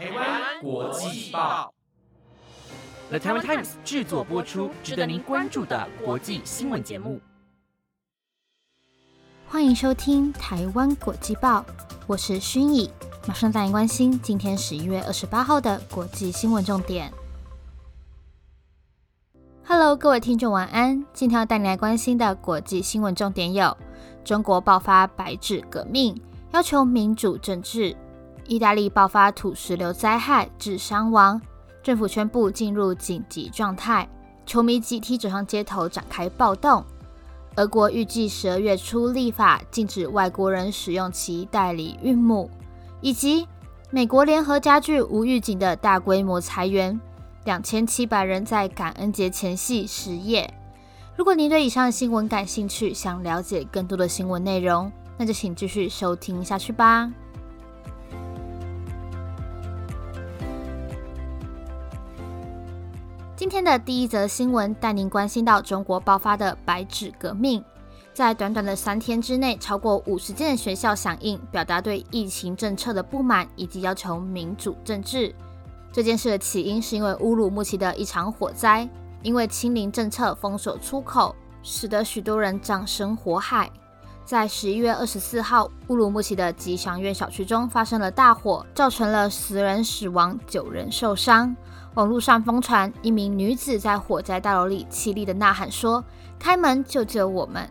台湾国际报，The Taiwan Times 制作播出，值得您关注的国际新闻节目。欢迎收听台湾国际报，我是薰逸，马上带您关心今天十一月二十八号的国际新闻重点。Hello，各位听众，晚安。今天要带你来关心的国际新闻重点有：中国爆发白纸革命，要求民主政治；意大利爆发土石流灾害，致伤亡，政府宣布进入紧急状态，球迷集体走上街头展开暴动；俄国预计十二月初立法禁止外国人使用其代理孕母；以及美国联合家具无预警的大规模裁员。两千七百人在感恩节前夕失业。如果您对以上的新闻感兴趣，想了解更多的新闻内容，那就请继续收听下去吧。今天的第一则新闻带您关心到中国爆发的“白纸革命”。在短短的三天之内，超过五十间学校响应，表达对疫情政策的不满，以及要求民主政治。这件事的起因是因为乌鲁木齐的一场火灾，因为清零政策封锁出口，使得许多人葬身火海。在十一月二十四号，乌鲁木齐的吉祥苑小区中发生了大火，造成了十人死亡、九人受伤。网络上疯传一名女子在火灾大楼里凄厉的呐喊说：“开门，救救我们！”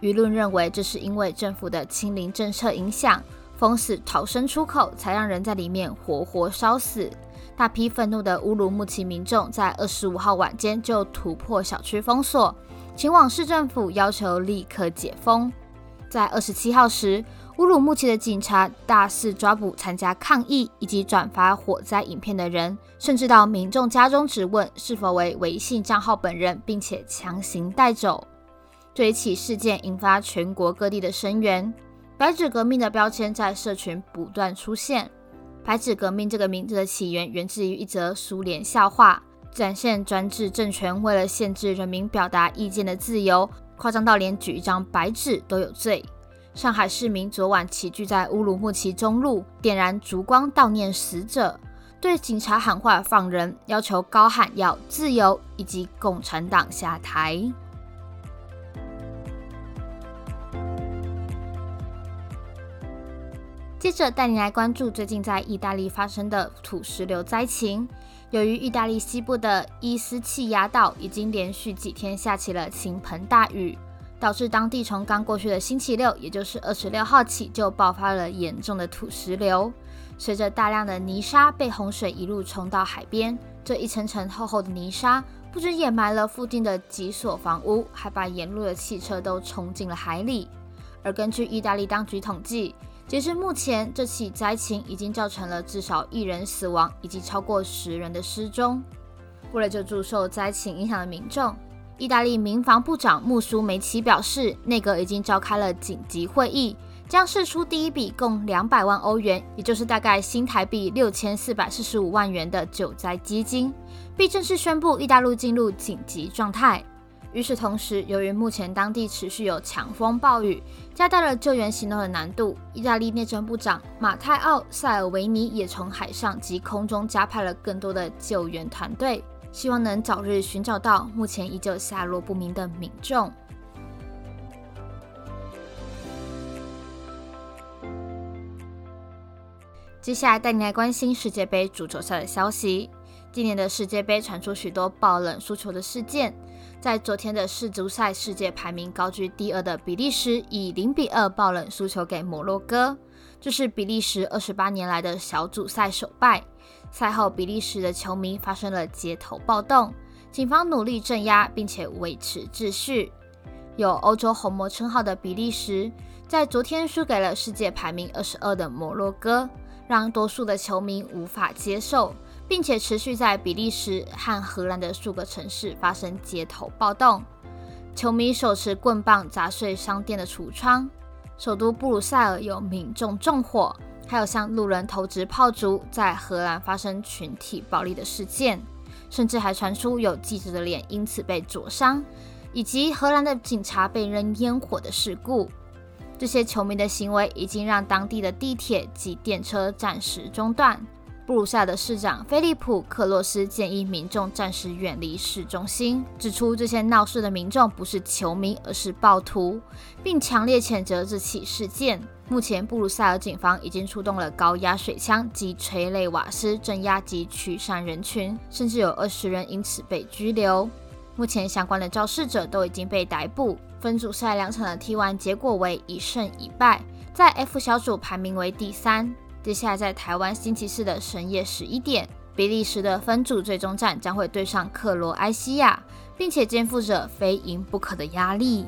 舆论认为这是因为政府的清零政策影响，封死逃生出口，才让人在里面活活烧死。大批愤怒的乌鲁木齐民众在二十五号晚间就突破小区封锁，前往市政府要求立刻解封。在二十七号时，乌鲁木齐的警察大肆抓捕参加抗议以及转发火灾影片的人，甚至到民众家中质问是否为微信账号本人，并且强行带走。这一起事件引发全国各地的声援，白纸革命的标签在社群不断出现。白纸革命这个名字的起源源自于一则苏联笑话，展现专制政权为了限制人民表达意见的自由，夸张到连举一张白纸都有罪。上海市民昨晚齐聚在乌鲁木齐中路，点燃烛光悼念死者，对警察喊话放人，要求高喊要自由以及共产党下台。接着带你来关注最近在意大利发生的土石流灾情。由于意大利西部的伊斯契亚岛已经连续几天下起了倾盆大雨，导致当地从刚过去的星期六，也就是二十六号起就爆发了严重的土石流。随着大量的泥沙被洪水一路冲到海边，这一层层厚厚的泥沙不止掩埋了附近的几所房屋，还把沿路的汽车都冲进了海里。而根据意大利当局统计，截至目前，这起灾情已经造成了至少一人死亡，以及超过十人的失踪。为了救助受灾情影响的民众，意大利民防部长穆苏梅奇表示，内阁已经召开了紧急会议，将释出第一笔共两百万欧元，也就是大概新台币六千四百四十五万元的救灾基金，并正式宣布意大利进入紧急状态。与此同时，由于目前当地持续有强风暴雨，加大了救援行动的难度。意大利内政部长马泰奥·塞尔维尼也从海上及空中加派了更多的救援团队，希望能早日寻找到目前依旧下落不明的民众。接下来带你来关心世界杯足球赛的消息。今年的世界杯传出许多爆冷输球的事件。在昨天的世足赛，世界排名高居第二的比利时以零比二爆冷输球给摩洛哥，这是比利时二十八年来的小组赛首败。赛后，比利时的球迷发生了街头暴动，警方努力镇压并且维持秩序。有“欧洲红魔”称号的比利时，在昨天输给了世界排名二十二的摩洛哥，让多数的球迷无法接受。并且持续在比利时和荷兰的数个城市发生街头暴动，球迷手持棍棒砸碎商店的橱窗。首都布鲁塞尔有民众纵火，还有向路人投掷炮竹。在荷兰发生群体暴力的事件，甚至还传出有记者的脸因此被灼伤，以及荷兰的警察被扔烟火的事故。这些球迷的行为已经让当地的地铁及电车暂时中断。布鲁塞尔市长菲利普·克洛斯建议民众暂时远离市中心，指出这些闹事的民众不是球迷，而是暴徒，并强烈谴责这起事件。目前，布鲁塞尔警方已经出动了高压水枪及催泪瓦斯镇压及驱散人群，甚至有二十人因此被拘留。目前，相关的肇事者都已经被逮捕。分组赛两场的踢完结果为一胜一败，在 F 小组排名为第三。接下来，在台湾星期四的深夜十一点，比利时的分组最终战将会对上克罗埃西亚，并且肩负着非赢不可的压力。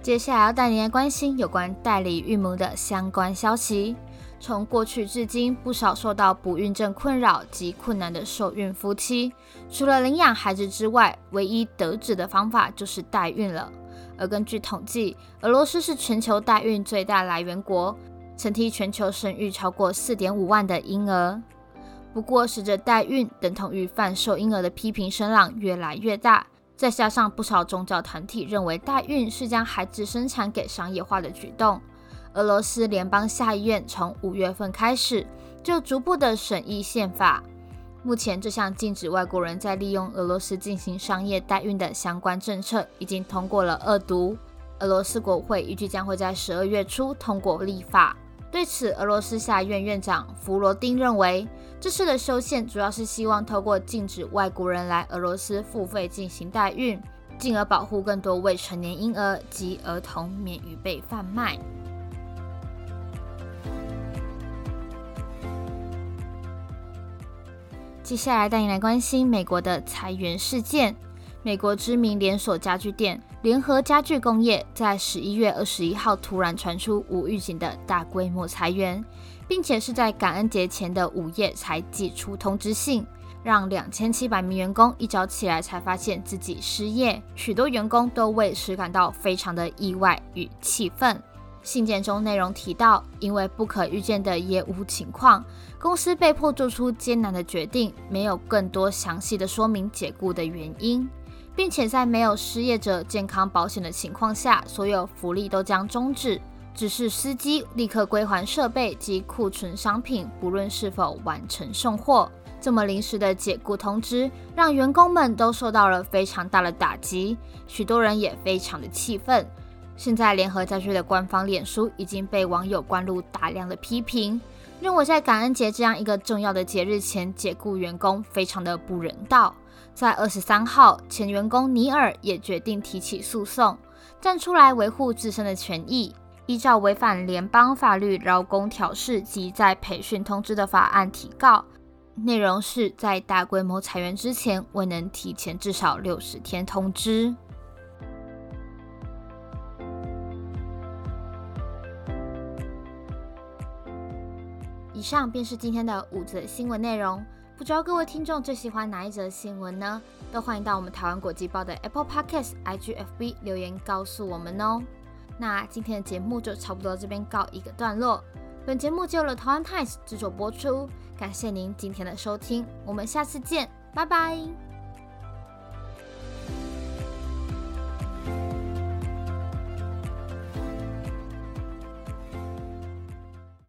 接下来要带您来关心有关代理孕母的相关消息。从过去至今，不少受到不孕症困扰及困难的受孕夫妻，除了领养孩子之外，唯一得子的方法就是代孕了。而根据统计，俄罗斯是全球代孕最大来源国，曾替全球生育超过四点五万的婴儿。不过，随着代孕等同于贩售婴儿的批评声浪越来越大，再加上不少宗教团体认为代孕是将孩子生产给商业化的举动。俄罗斯联邦下议院从五月份开始就逐步的审议宪法。目前，这项禁止外国人在利用俄罗斯进行商业代孕的相关政策已经通过了二读。俄罗斯国会预计将会在十二月初通过立法。对此，俄罗斯下院院长弗罗丁认为，这次的修宪主要是希望透过禁止外国人来俄罗斯付费进行代孕，进而保护更多未成年婴儿及儿童免于被贩卖。接下来带你来关心美国的裁员事件。美国知名连锁家具店联合家具工业在十一月二十一号突然传出无预警的大规模裁员，并且是在感恩节前的午夜才寄出通知信，让两千七百名员工一早起来才发现自己失业。许多员工都为此感到非常的意外与气愤。信件中内容提到，因为不可预见的业务情况，公司被迫做出艰难的决定，没有更多详细的说明解雇的原因，并且在没有失业者健康保险的情况下，所有福利都将终止，只是司机立刻归还设备及库存商品，不论是否完成送货。这么临时的解雇通知，让员工们都受到了非常大的打击，许多人也非常的气愤。现在，联合家具的官方脸书已经被网友灌入大量的批评，认为在感恩节这样一个重要的节日前解雇员工非常的不人道。在二十三号，前员工尼尔也决定提起诉讼，站出来维护自身的权益。依照违反联邦法律劳工调试及在培训通知的法案提告，内容是在大规模裁员之前未能提前至少六十天通知。以上便是今天的五则新闻内容。不知道各位听众最喜欢哪一则新闻呢？都欢迎到我们台湾国际报的 Apple Podcast、IGFB 留言告诉我们哦。那今天的节目就差不多这边告一个段落。本节目就由台湾 Times 制作播出，感谢您今天的收听，我们下次见，拜拜。